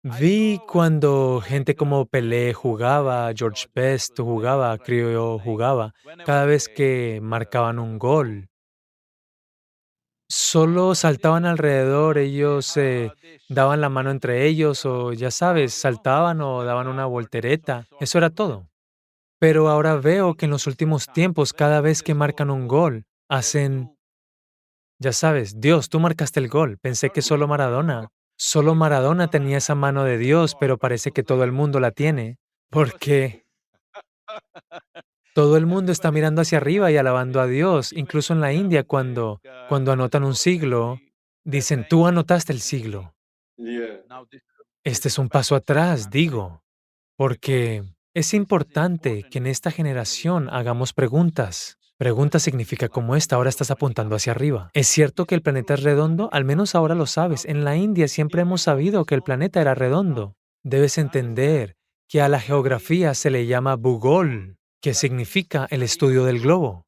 [SPEAKER 1] Vi cuando gente como Pelé jugaba, George Best jugaba, Creo jugaba, cada vez que marcaban un gol solo saltaban alrededor, ellos eh, daban la mano entre ellos o ya sabes, saltaban o daban una voltereta, eso era todo. Pero ahora veo que en los últimos tiempos, cada vez que marcan un gol, hacen, ya sabes, Dios, tú marcaste el gol, pensé que solo Maradona, solo Maradona tenía esa mano de Dios, pero parece que todo el mundo la tiene, porque todo el mundo está mirando hacia arriba y alabando a Dios. Incluso en la India, cuando, cuando anotan un siglo, dicen, tú anotaste el siglo. Este es un paso atrás, digo, porque es importante que en esta generación hagamos preguntas. Pregunta significa como esta, ahora estás apuntando hacia arriba. ¿Es cierto que el planeta es redondo? Al menos ahora lo sabes. En la India siempre hemos sabido que el planeta era redondo. Debes entender que a la geografía se le llama Bugol, ¿Qué significa el estudio del globo.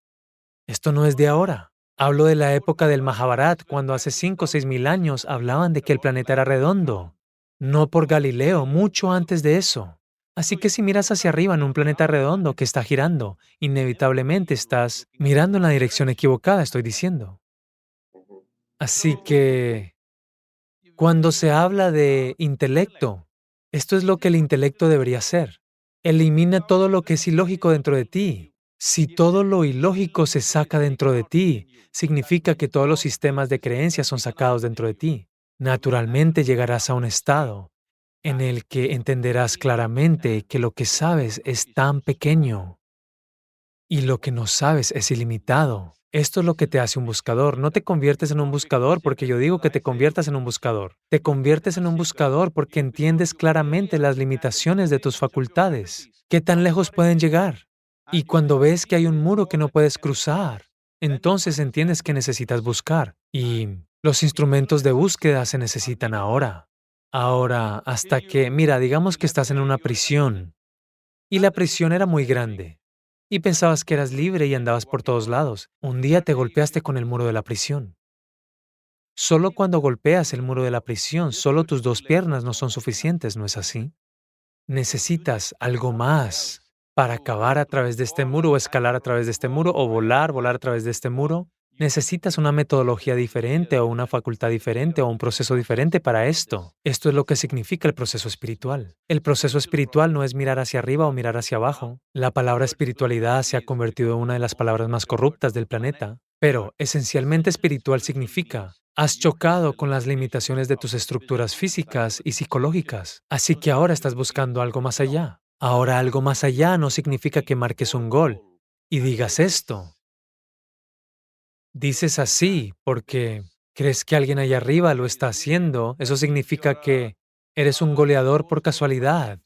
[SPEAKER 1] Esto no es de ahora. Hablo de la época del Mahabharat, cuando hace cinco o seis mil años hablaban de que el planeta era redondo. No por Galileo, mucho antes de eso. Así que si miras hacia arriba en un planeta redondo que está girando, inevitablemente estás mirando en la dirección equivocada, estoy diciendo. Así que cuando se habla de intelecto, esto es lo que el intelecto debería ser. Elimina todo lo que es ilógico dentro de ti. Si todo lo ilógico se saca dentro de ti, significa que todos los sistemas de creencias son sacados dentro de ti. Naturalmente llegarás a un estado en el que entenderás claramente que lo que sabes es tan pequeño y lo que no sabes es ilimitado. Esto es lo que te hace un buscador. No te conviertes en un buscador porque yo digo que te conviertas en un buscador. Te conviertes en un buscador porque entiendes claramente las limitaciones de tus facultades. ¿Qué tan lejos pueden llegar? Y cuando ves que hay un muro que no puedes cruzar, entonces entiendes que necesitas buscar. Y los instrumentos de búsqueda se necesitan ahora. Ahora, hasta que, mira, digamos que estás en una prisión y la prisión era muy grande y pensabas que eras libre y andabas por todos lados. Un día te golpeaste con el muro de la prisión. Solo cuando golpeas el muro de la prisión, solo tus dos piernas no son suficientes, ¿no es así? Necesitas algo más para acabar a través de este muro o escalar a través de este muro o volar, volar a través de este muro. Necesitas una metodología diferente o una facultad diferente o un proceso diferente para esto. Esto es lo que significa el proceso espiritual. El proceso espiritual no es mirar hacia arriba o mirar hacia abajo. La palabra espiritualidad se ha convertido en una de las palabras más corruptas del planeta. Pero esencialmente espiritual significa, has chocado con las limitaciones de tus estructuras físicas y psicológicas, así que ahora estás buscando algo más allá. Ahora algo más allá no significa que marques un gol y digas esto, dices así porque crees que alguien allá arriba lo está haciendo, eso significa que eres un goleador por casualidad.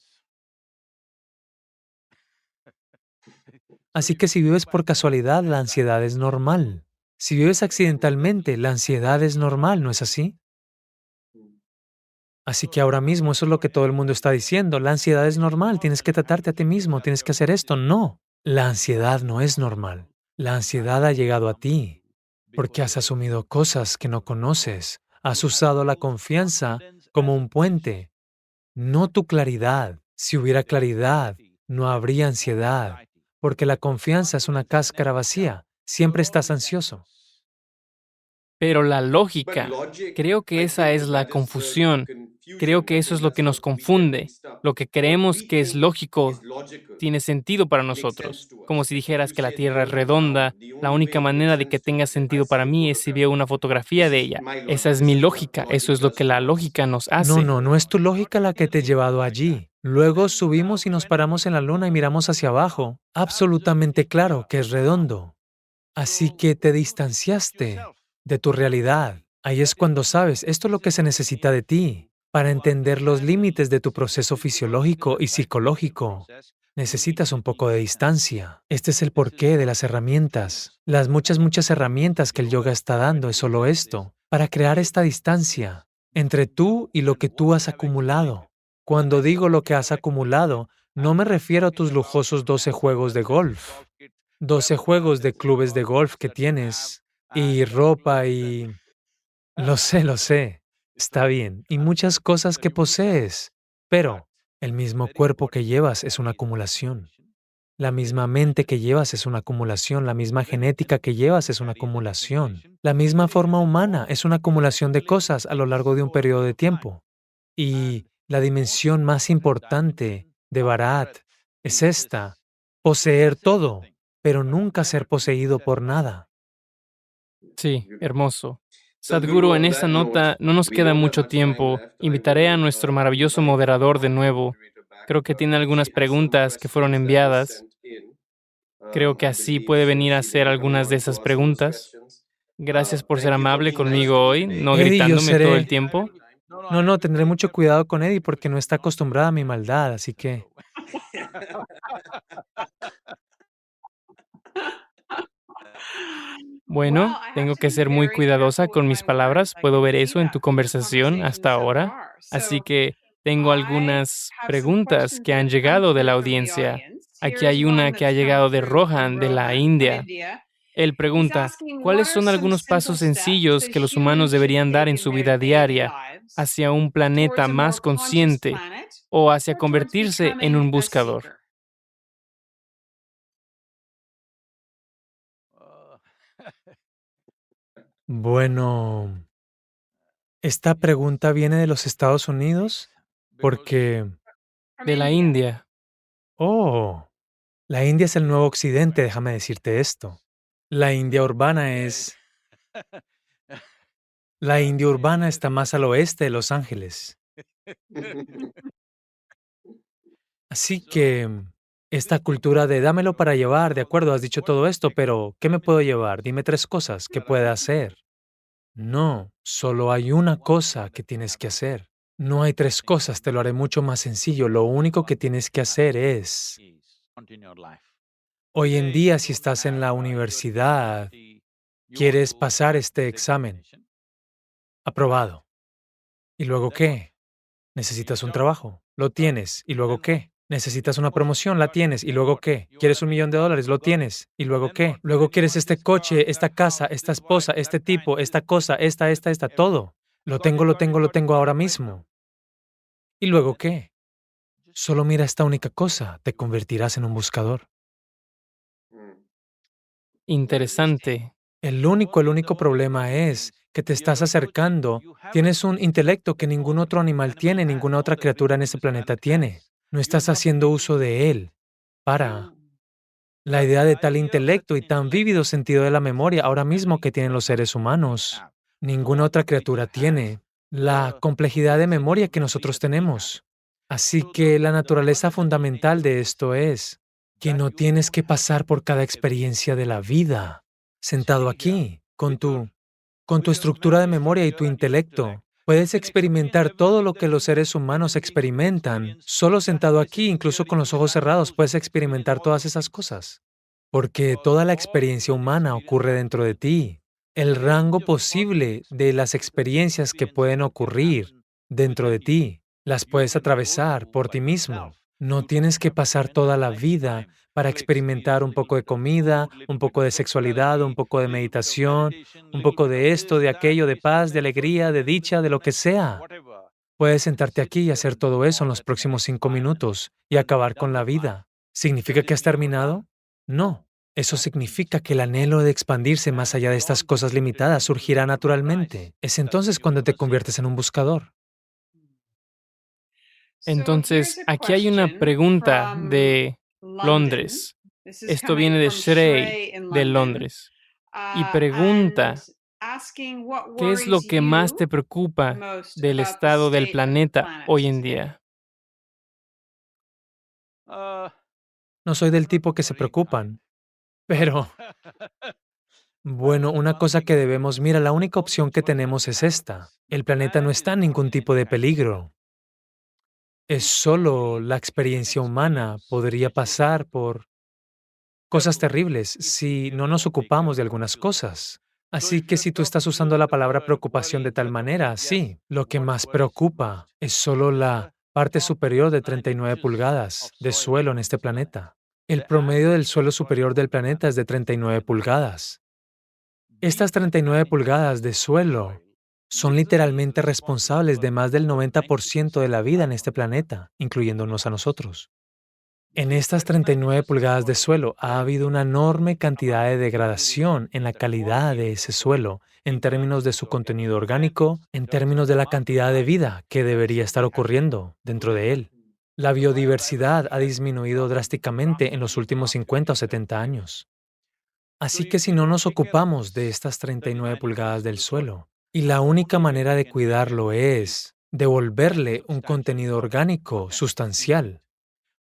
[SPEAKER 1] Así que si vives por casualidad, la ansiedad es normal. Si vives accidentalmente, la ansiedad es normal, ¿no es así? Así que ahora mismo eso es lo que todo el mundo está diciendo. La ansiedad es normal, tienes que tratarte a ti mismo, tienes que hacer esto. No, la ansiedad no es normal. La ansiedad ha llegado a ti porque has asumido cosas que no conoces. Has usado la confianza como un puente, no tu claridad. Si hubiera claridad, no habría ansiedad, porque la confianza es una cáscara vacía. Siempre estás ansioso.
[SPEAKER 2] Pero la lógica, creo que esa es la confusión. Creo que eso es lo que nos confunde. Lo que creemos que es lógico tiene sentido para nosotros. Como si dijeras que la Tierra es redonda, la única manera de que tenga sentido para mí es si veo una fotografía de ella. Esa es mi lógica, eso es lo que la lógica nos hace.
[SPEAKER 1] No, no, no es tu lógica la que te ha llevado allí. Luego subimos y nos paramos en la luna y miramos hacia abajo. Absolutamente claro que es redondo. Así que te distanciaste de tu realidad. Ahí es cuando sabes, esto es lo que se necesita de ti para entender los límites de tu proceso fisiológico y psicológico. Necesitas un poco de distancia. Este es el porqué de las herramientas. Las muchas, muchas herramientas que el yoga está dando es solo esto, para crear esta distancia entre tú y lo que tú has acumulado. Cuando digo lo que has acumulado, no me refiero a tus lujosos 12 juegos de golf, 12 juegos de clubes de golf que tienes, y ropa y... Lo sé, lo sé. Está bien. Y muchas cosas que posees. Pero el mismo cuerpo que llevas es una acumulación. La misma mente que llevas es una acumulación, la misma genética que llevas es una acumulación, la misma forma humana es una acumulación de cosas a lo largo de un periodo de tiempo. Y la dimensión más importante de Barat es esta, poseer todo, pero nunca ser poseído por nada.
[SPEAKER 2] Sí, hermoso. Sadhguru, en esta nota no nos queda mucho tiempo. Invitaré a nuestro maravilloso moderador de nuevo. Creo que tiene algunas preguntas que fueron enviadas. Creo que así puede venir a hacer algunas de esas preguntas. Gracias por ser amable conmigo hoy, no gritándome todo el tiempo.
[SPEAKER 1] No, no, tendré mucho cuidado con Eddie porque no está acostumbrada a mi maldad, así que...
[SPEAKER 2] Bueno, tengo que ser muy cuidadosa con mis palabras. Puedo ver eso en tu conversación hasta ahora. Así que tengo algunas preguntas que han llegado de la audiencia. Aquí hay una que ha llegado de Rohan, de la India. Él pregunta, ¿cuáles son algunos pasos sencillos que los humanos deberían dar en su vida diaria hacia un planeta más consciente o hacia convertirse en un buscador?
[SPEAKER 1] Bueno, esta pregunta viene de los Estados Unidos porque...
[SPEAKER 2] De la India.
[SPEAKER 1] Oh, la India es el nuevo occidente, déjame decirte esto. La India urbana es... [laughs] La India urbana está [laughs] más al oeste de Los Ángeles. [laughs] Así que esta cultura de dámelo para llevar, de acuerdo, has dicho todo esto, pero ¿qué me puedo llevar? Dime tres cosas que pueda hacer. No, solo hay una cosa que tienes que hacer. No hay tres cosas, te lo haré mucho más sencillo. Lo único que tienes que hacer es... Hoy en día, si estás en la universidad, quieres pasar este examen. Aprobado. ¿Y luego qué? Necesitas un trabajo. Lo tienes. ¿Y luego qué? Necesitas una promoción, la tienes. ¿Y luego qué? ¿Quieres un millón de dólares? Lo tienes. ¿Y luego qué? Luego quieres este coche, esta casa, esta esposa, este tipo, esta cosa, esta, esta, esta, todo. Lo tengo, lo tengo, lo tengo ahora mismo. ¿Y luego qué? Solo mira esta única cosa, te convertirás en un buscador.
[SPEAKER 2] Interesante.
[SPEAKER 1] El único, el único problema es que te estás acercando. Tienes un intelecto que ningún otro animal tiene, ninguna otra criatura en este planeta tiene. No estás haciendo uso de él para la idea de tal intelecto y tan vívido sentido de la memoria ahora mismo que tienen los seres humanos. Ninguna otra criatura tiene la complejidad de memoria que nosotros tenemos. Así que la naturaleza fundamental de esto es que no tienes que pasar por cada experiencia de la vida sentado aquí con tu con tu estructura de memoria y tu intelecto Puedes experimentar todo lo que los seres humanos experimentan. Solo sentado aquí, incluso con los ojos cerrados, puedes experimentar todas esas cosas. porque toda la experiencia humana ocurre dentro de ti. El rango posible de las experiencias que pueden ocurrir dentro de ti, las puedes atravesar por ti mismo. No tienes que pasar toda la vida para experimentar un poco de comida, un poco de sexualidad, un poco de meditación, un poco de esto, de aquello, de paz, de alegría, de dicha, de lo que sea. Puedes sentarte aquí y hacer todo eso en los próximos cinco minutos y acabar con la vida. ¿Significa que has terminado? No. Eso significa que el anhelo de expandirse más allá de estas cosas limitadas surgirá naturalmente. Es entonces cuando te conviertes en un buscador.
[SPEAKER 2] Entonces, aquí hay una pregunta de Londres. Esto viene de Shrey, de Londres. Y uh, pregunta, ¿qué es lo que más te preocupa del estado del planeta hoy en día?
[SPEAKER 1] Uh, no soy del tipo que se preocupan, pero... [laughs] Bueno, una cosa que debemos, mira, la única opción que tenemos es esta. El planeta no está en ningún tipo de peligro. Es solo la experiencia humana podría pasar por cosas terribles si no nos ocupamos de algunas cosas. Así que si tú estás usando la palabra preocupación de tal manera, sí, lo que más preocupa es solo la parte superior de 39 pulgadas de suelo en este planeta. El promedio del suelo superior del planeta es de 39 pulgadas. Estas 39 pulgadas de suelo son literalmente responsables de más del 90% de la vida en este planeta, incluyéndonos a nosotros. En estas 39 pulgadas de suelo ha habido una enorme cantidad de degradación en la calidad de ese suelo, en términos de su contenido orgánico, en términos de la cantidad de vida que debería estar ocurriendo dentro de él. La biodiversidad ha disminuido drásticamente en los últimos 50 o 70 años. Así que si no nos ocupamos de estas 39 pulgadas del suelo, y la única manera de cuidarlo es devolverle un contenido orgánico sustancial.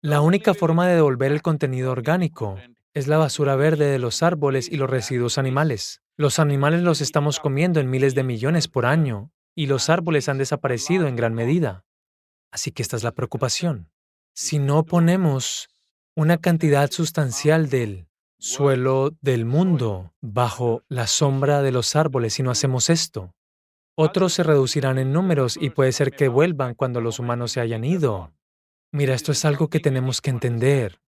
[SPEAKER 1] La única forma de devolver el contenido orgánico es la basura verde de los árboles y los residuos animales. Los animales los estamos comiendo en miles de millones por año y los árboles han desaparecido en gran medida. Así que esta es la preocupación. Si no ponemos una cantidad sustancial del suelo del mundo bajo la sombra de los árboles si no hacemos esto, otros se reducirán en números y puede ser que vuelvan cuando los humanos se hayan ido. Mira, esto es algo que tenemos que entender.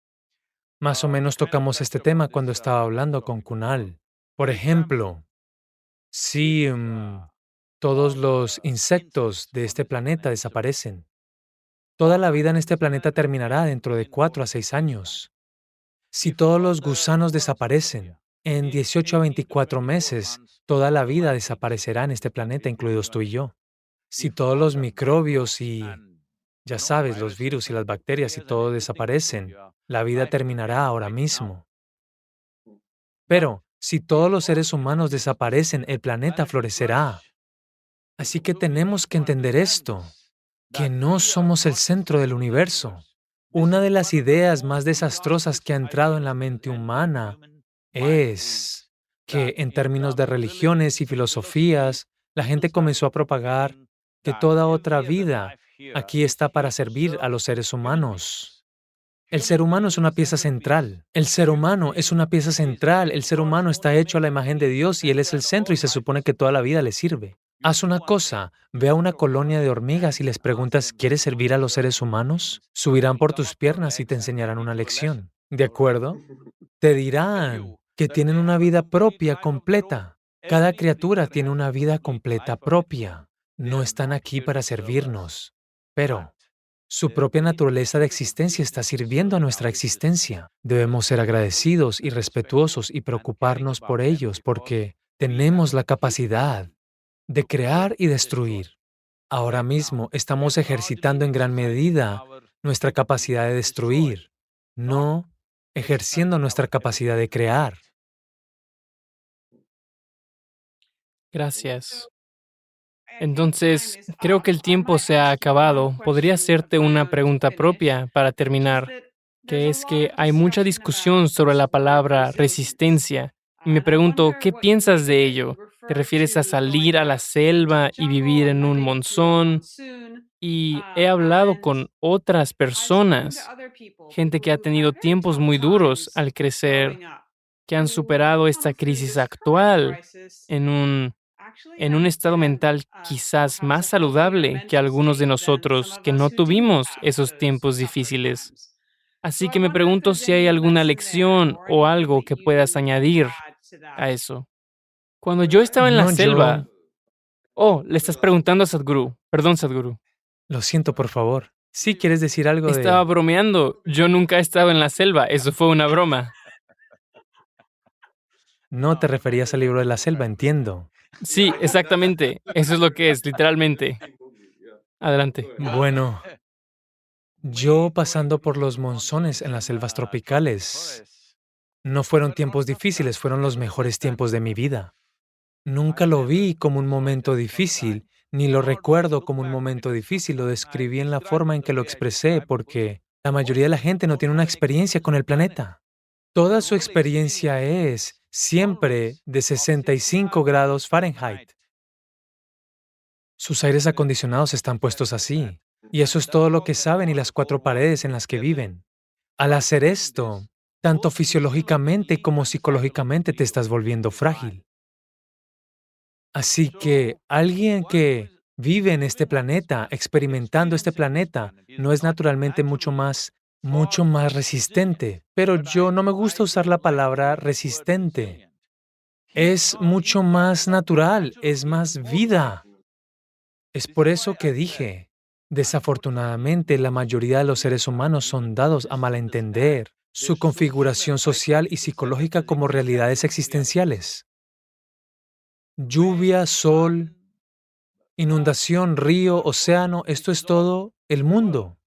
[SPEAKER 1] Más o menos tocamos este tema cuando estaba hablando con Kunal. Por ejemplo, si mm, todos los insectos de este planeta desaparecen, toda la vida en este planeta terminará dentro de cuatro a seis años. Si todos los gusanos desaparecen, en 18 a 24 meses, toda la vida desaparecerá en este planeta, incluidos tú y yo. Si todos los microbios y, ya sabes, los virus y las bacterias y todo desaparecen, la vida terminará ahora mismo. Pero si todos los seres humanos desaparecen, el planeta florecerá. Así que tenemos que entender esto, que no somos el centro del universo. Una de las ideas más desastrosas que ha entrado en la mente humana es que en términos de religiones y filosofías, la gente comenzó a propagar que toda otra vida aquí está para servir a los seres humanos. El ser humano es una pieza central. El ser humano es una pieza central. El ser humano está hecho a la imagen de Dios y Él es el centro y se supone que toda la vida le sirve. Haz una cosa, ve a una colonia de hormigas y les preguntas, ¿quieres servir a los seres humanos? Subirán por tus piernas y te enseñarán una lección. ¿De acuerdo? Te dirán, que tienen una vida propia completa. Cada criatura tiene una vida completa propia. No están aquí para servirnos, pero su propia naturaleza de existencia está sirviendo a nuestra existencia. Debemos ser agradecidos y respetuosos y preocuparnos por ellos porque tenemos la capacidad de crear y destruir. Ahora mismo estamos ejercitando en gran medida nuestra capacidad de destruir, no. ejerciendo nuestra capacidad de crear.
[SPEAKER 2] Gracias. Entonces, creo que el tiempo se ha acabado. Podría hacerte una pregunta propia para terminar, que es que hay mucha discusión sobre la palabra resistencia. Y me pregunto, ¿qué piensas de ello? ¿Te refieres a salir a la selva y vivir en un monzón? Y he hablado con otras personas, gente que ha tenido tiempos muy duros al crecer que han superado esta crisis actual en un, en un estado mental quizás más saludable que algunos de nosotros que no tuvimos esos tiempos difíciles. Así que me pregunto si hay alguna lección o algo que puedas añadir a eso. Cuando yo estaba en la selva... Oh, le estás preguntando a Sadhguru. Perdón, Sadhguru.
[SPEAKER 1] Lo siento, por favor. Sí, quieres decir algo
[SPEAKER 2] Estaba bromeando. Yo nunca he estado en la selva. Eso fue una broma.
[SPEAKER 1] No te referías al libro de la selva, entiendo.
[SPEAKER 2] Sí, exactamente. Eso es lo que es, literalmente. Adelante.
[SPEAKER 1] Bueno, yo pasando por los monzones en las selvas tropicales, no fueron tiempos difíciles, fueron los mejores tiempos de mi vida. Nunca lo vi como un momento difícil, ni lo recuerdo como un momento difícil, lo describí en la forma en que lo expresé, porque la mayoría de la gente no tiene una experiencia con el planeta. Toda su experiencia es siempre de 65 grados Fahrenheit. Sus aires acondicionados están puestos así. Y eso es todo lo que saben y las cuatro paredes en las que viven. Al hacer esto, tanto fisiológicamente como psicológicamente te estás volviendo frágil. Así que alguien que vive en este planeta, experimentando este planeta, no es naturalmente mucho más, mucho más resistente. Pero yo no me gusta usar la palabra resistente. Es mucho más natural, es más vida. Es por eso que dije, Desafortunadamente, la mayoría de los seres humanos son dados a malentender su configuración social y psicológica como realidades existenciales. Lluvia, sol, inundación, río, océano, esto es todo el mundo.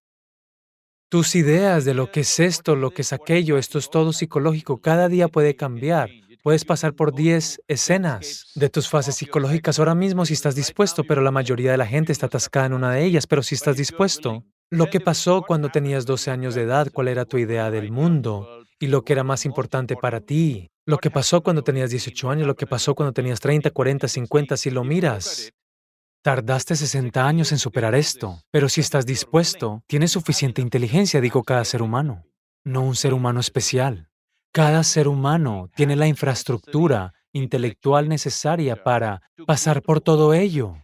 [SPEAKER 1] Tus ideas de lo que es esto, lo que es aquello, esto es todo psicológico, cada día puede cambiar. Puedes pasar por 10 escenas de tus fases psicológicas ahora mismo si estás dispuesto, pero la mayoría de la gente está atascada en una de ellas, pero si estás dispuesto. Lo que pasó cuando tenías 12 años de edad, cuál era tu idea del mundo y lo que era más importante para ti. Lo que pasó cuando tenías 18 años, lo que pasó cuando tenías 30, 40, 50, si lo miras. Tardaste 60 años en superar esto, pero si estás dispuesto, tienes suficiente inteligencia, digo cada ser humano, no un ser humano especial. Cada ser humano tiene la infraestructura intelectual necesaria para pasar por todo ello.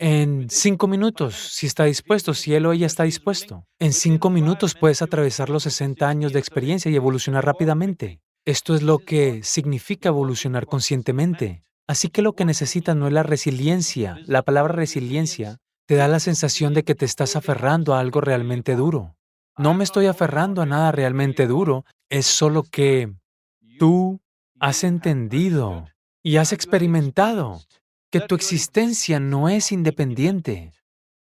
[SPEAKER 1] En cinco minutos, si está dispuesto, si él o ella está dispuesto. En cinco minutos puedes atravesar los 60 años de experiencia y evolucionar rápidamente. Esto es lo que significa evolucionar conscientemente. Así que lo que necesitas no es la resiliencia. La palabra resiliencia te da la sensación de que te estás aferrando a algo realmente duro. No me estoy aferrando a nada realmente duro, es solo que tú has entendido y has experimentado que tu existencia no es independiente,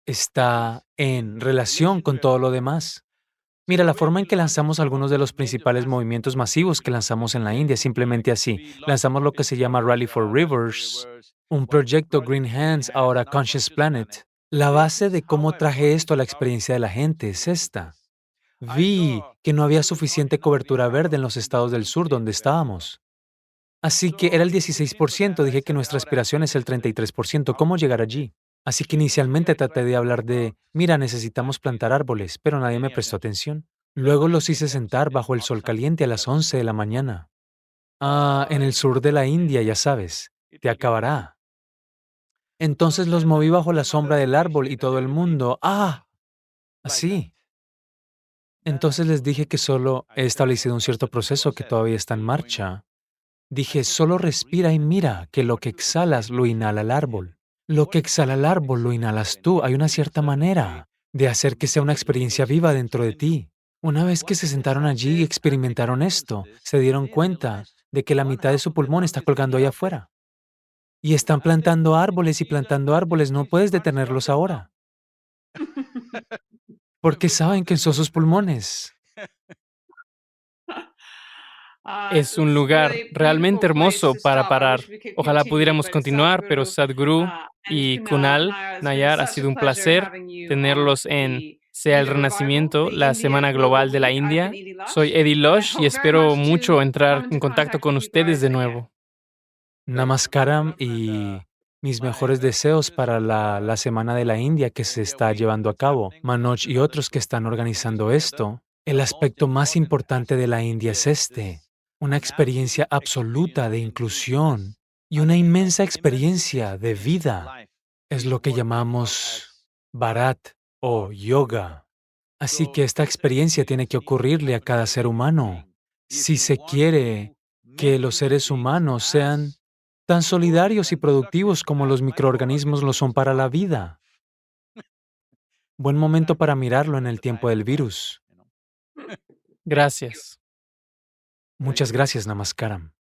[SPEAKER 1] está en relación con todo lo demás. Mira, la forma en que lanzamos algunos de los principales movimientos masivos que lanzamos en la India, simplemente así. Lanzamos lo que se llama Rally for Rivers, un proyecto Green Hands, ahora Conscious Planet. La base de cómo traje esto a la experiencia de la gente es esta. Vi que no había suficiente cobertura verde en los estados del sur donde estábamos. Así que era el 16%, dije que nuestra aspiración es el 33%, ¿cómo llegar allí? Así que inicialmente traté de hablar de, mira, necesitamos plantar árboles, pero nadie me prestó atención. Luego los hice sentar bajo el sol caliente a las 11 de la mañana. Ah, en el sur de la India, ya sabes, te acabará. Entonces los moví bajo la sombra del árbol y todo el mundo, ah, así. Entonces les dije que solo he establecido un cierto proceso que todavía está en marcha. Dije, solo respira y mira que lo que exhalas lo inhala el árbol. Lo que exhala el árbol lo inhalas tú. Hay una cierta manera de hacer que sea una experiencia viva dentro de ti. Una vez que se sentaron allí y experimentaron esto, se dieron cuenta de que la mitad de su pulmón está colgando allá afuera. Y están plantando árboles y plantando árboles, no puedes detenerlos ahora. [laughs] porque saben que son sus pulmones.
[SPEAKER 2] Ah, es un lugar realmente hermoso para parar. Ojalá pudiéramos continuar, pero Sadhguru ah, y Kunal Nayar, ha sido un placer tenerlos en Sea el Renacimiento, la Semana Global de la India. Soy Eddie Losh [laughs] y espero mucho entrar en contacto con ustedes de nuevo.
[SPEAKER 1] Namaskaram y mis mejores deseos para la, Semana de la India que se está llevando a cabo. Manoj y otros que están organizando esto. El aspecto más importante de la India es este. Una experiencia absoluta de inclusión y una inmensa experiencia de vida. Es lo que llamamos Bharat o yoga. Así que esta experiencia tiene que ocurrirle a cada ser humano si se quiere que los seres humanos sean tan solidarios y productivos como los microorganismos lo son para la vida. Buen momento para mirarlo en el tiempo del virus.
[SPEAKER 2] Gracias.
[SPEAKER 1] Muchas gracias, Namaskaram.